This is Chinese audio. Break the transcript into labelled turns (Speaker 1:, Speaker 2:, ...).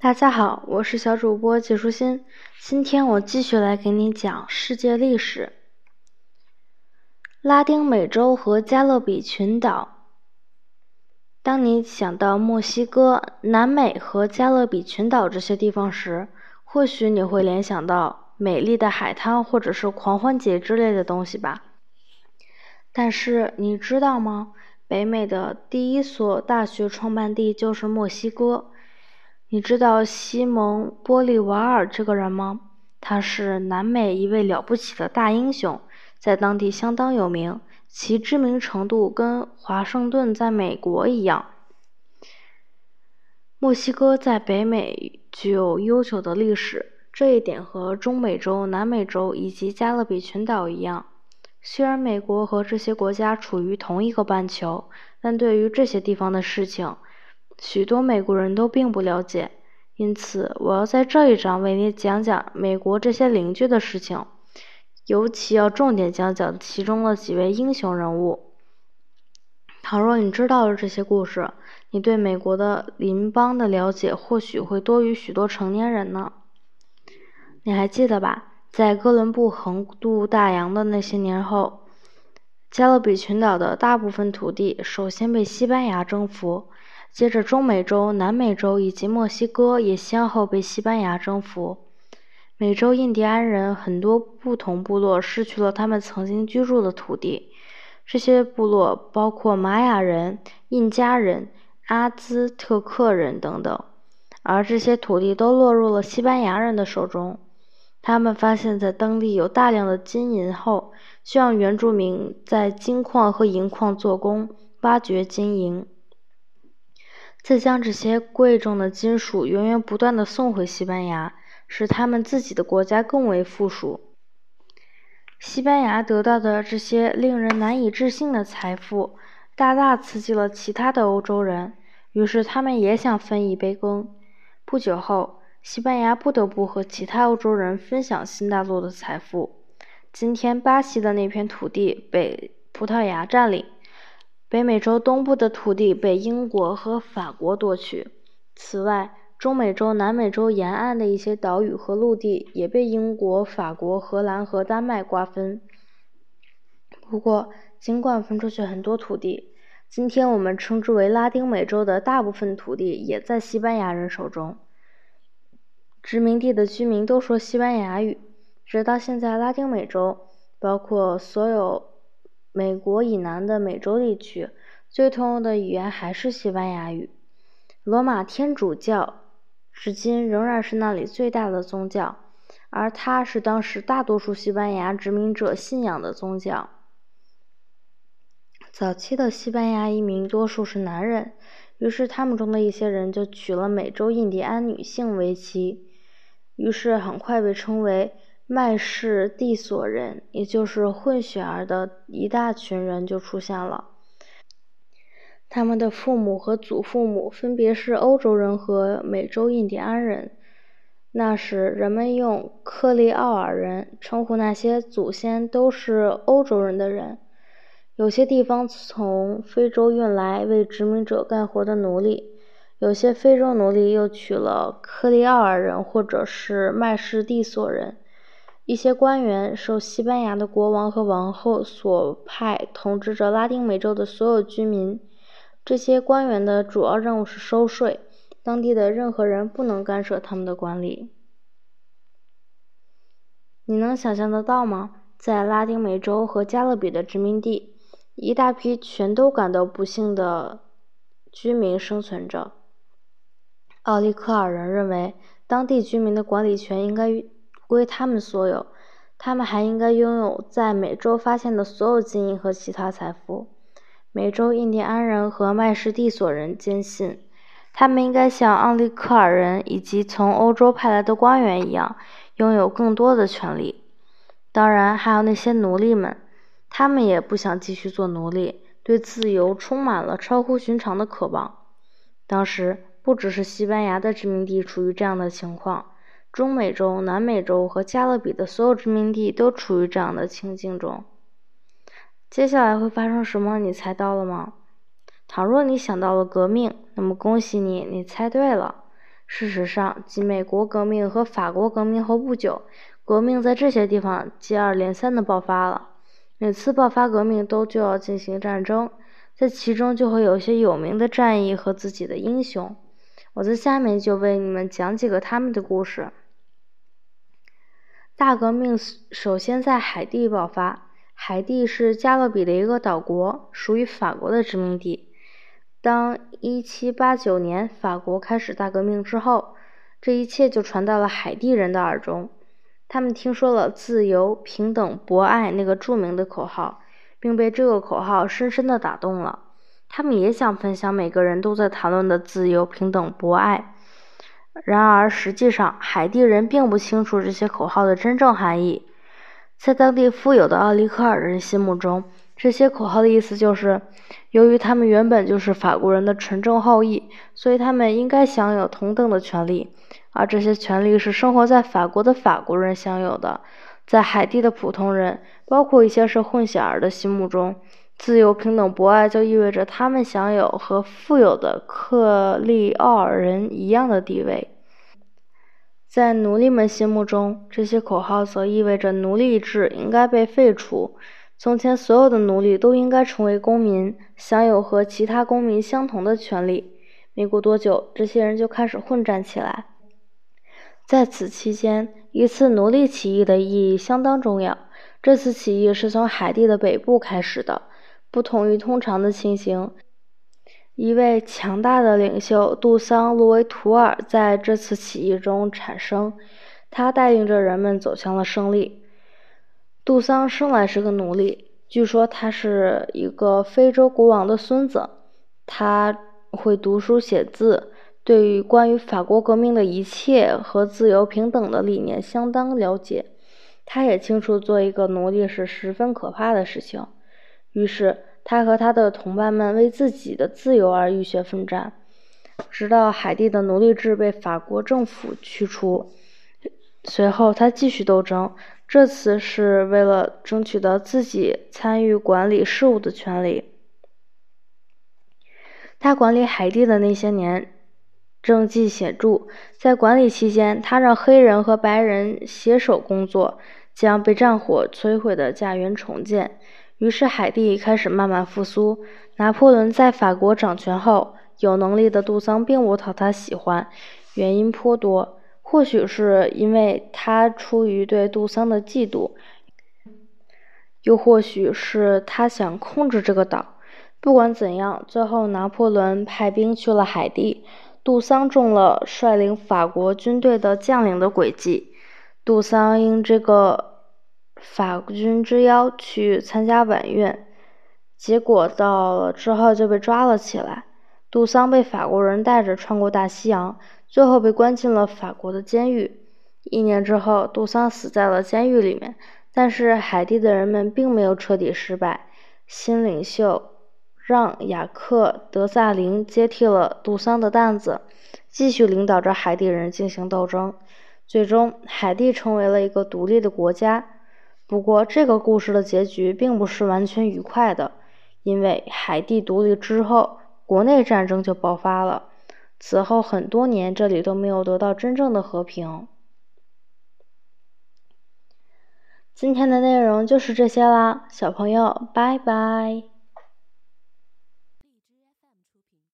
Speaker 1: 大家好，我是小主播季舒心。今天我继续来给你讲世界历史。拉丁美洲和加勒比群岛。当你想到墨西哥、南美和加勒比群岛这些地方时，或许你会联想到美丽的海滩或者是狂欢节之类的东西吧。但是你知道吗？北美的第一所大学创办地就是墨西哥。你知道西蒙·波利瓦尔这个人吗？他是南美一位了不起的大英雄，在当地相当有名，其知名程度跟华盛顿在美国一样。墨西哥在北美具有悠久的历史，这一点和中美洲、南美洲以及加勒比群岛一样。虽然美国和这些国家处于同一个半球，但对于这些地方的事情，许多美国人都并不了解，因此我要在这一章为你讲讲美国这些邻居的事情，尤其要重点讲讲其中的几位英雄人物。倘若你知道了这些故事，你对美国的邻邦的了解或许会多于许多成年人呢。你还记得吧？在哥伦布横渡大洋的那些年后，加勒比群岛的大部分土地首先被西班牙征服。接着，中美洲、南美洲以及墨西哥也先后被西班牙征服。美洲印第安人很多不同部落失去了他们曾经居住的土地，这些部落包括玛雅人、印加人、阿兹特克人等等，而这些土地都落入了西班牙人的手中。他们发现，在当地有大量的金银后，需要原住民在金矿和银矿做工，挖掘金银。再将这些贵重的金属源源不断的送回西班牙，使他们自己的国家更为富庶。西班牙得到的这些令人难以置信的财富，大大刺激了其他的欧洲人，于是他们也想分一杯羹。不久后，西班牙不得不和其他欧洲人分享新大陆的财富。今天，巴西的那片土地被葡萄牙占领。北美洲东部的土地被英国和法国夺取。此外，中美洲、南美洲沿岸的一些岛屿和陆地也被英国、法国、荷兰和丹麦瓜分。不过，尽管分出去很多土地，今天我们称之为拉丁美洲的大部分土地也在西班牙人手中。殖民地的居民都说西班牙语。直到现在，拉丁美洲包括所有。美国以南的美洲地区最通用的语言还是西班牙语。罗马天主教至今仍然是那里最大的宗教，而它是当时大多数西班牙殖民者信仰的宗教。早期的西班牙移民多数是男人，于是他们中的一些人就娶了美洲印第安女性为妻，于是很快被称为。麦氏地索人，也就是混血儿的一大群人就出现了。他们的父母和祖父母分别是欧洲人和美洲印第安人。那时，人们用克利奥尔人称呼那些祖先都是欧洲人的人。有些地方从非洲运来为殖民者干活的奴隶，有些非洲奴隶又娶了克利奥尔人或者是麦氏地索人。一些官员受西班牙的国王和王后所派，统治着拉丁美洲的所有居民。这些官员的主要任务是收税，当地的任何人不能干涉他们的管理。你能想象得到吗？在拉丁美洲和加勒比的殖民地，一大批全都感到不幸的居民生存着。奥利克尔人认为，当地居民的管理权应该。归他们所有，他们还应该拥有在美洲发现的所有金银和其他财富。美洲印第安人和麦氏蒂索人坚信，他们应该像奥利克尔人以及从欧洲派来的官员一样，拥有更多的权利。当然，还有那些奴隶们，他们也不想继续做奴隶，对自由充满了超乎寻常的渴望。当时，不只是西班牙的殖民地处于这样的情况。中美洲、南美洲和加勒比的所有殖民地都处于这样的情境中。接下来会发生什么？你猜到了吗？倘若你想到了革命，那么恭喜你，你猜对了。事实上，继美国革命和法国革命后不久，革命在这些地方接二连三的爆发了。每次爆发革命都就要进行战争，在其中就会有些有名的战役和自己的英雄。我在下面就为你们讲几个他们的故事。大革命首先在海地爆发。海地是加勒比的一个岛国，属于法国的殖民地。当1789年法国开始大革命之后，这一切就传到了海地人的耳中。他们听说了“自由、平等、博爱”那个著名的口号，并被这个口号深深的打动了。他们也想分享每个人都在谈论的自由、平等、博爱。然而，实际上海地人并不清楚这些口号的真正含义。在当地富有的奥利克尔人心目中，这些口号的意思就是：由于他们原本就是法国人的纯正后裔，所以他们应该享有同等的权利，而这些权利是生活在法国的法国人享有的。在海地的普通人，包括一些是混血儿的心目中，自由、平等、博爱就意味着他们享有和富有的克利奥尔人一样的地位。在奴隶们心目中，这些口号则意味着奴隶制应该被废除。从前，所有的奴隶都应该成为公民，享有和其他公民相同的权利。没过多久，这些人就开始混战起来。在此期间，一次奴隶起义的意义相当重要。这次起义是从海地的北部开始的，不同于通常的情形。一位强大的领袖杜桑·卢维图尔在这次起义中产生，他带领着人们走向了胜利。杜桑生来是个奴隶，据说他是一个非洲国王的孙子。他会读书写字，对于关于法国革命的一切和自由平等的理念相当了解。他也清楚做一个奴隶是十分可怕的事情，于是。他和他的同伴们为自己的自由而浴血奋战，直到海地的奴隶制被法国政府驱除。随后，他继续斗争，这次是为了争取到自己参与管理事务的权利。他管理海地的那些年，政绩显著。在管理期间，他让黑人和白人携手工作，将被战火摧毁的家园重建。于是，海地开始慢慢复苏。拿破仑在法国掌权后，有能力的杜桑并不讨他喜欢，原因颇多。或许是因为他出于对杜桑的嫉妒，又或许是他想控制这个岛。不管怎样，最后拿破仑派兵去了海地，杜桑中了率领法国军队的将领的诡计。杜桑因这个。法军之邀去参加晚宴，结果到了之后就被抓了起来。杜桑被法国人带着穿过大西洋，最后被关进了法国的监狱。一年之后，杜桑死在了监狱里面。但是海地的人们并没有彻底失败，新领袖让·雅克·德萨林接替了杜桑的担子，继续领导着海地人进行斗争。最终，海地成为了一个独立的国家。不过，这个故事的结局并不是完全愉快的，因为海地独立之后，国内战争就爆发了。此后很多年，这里都没有得到真正的和平。今天的内容就是这些啦，小朋友，拜拜。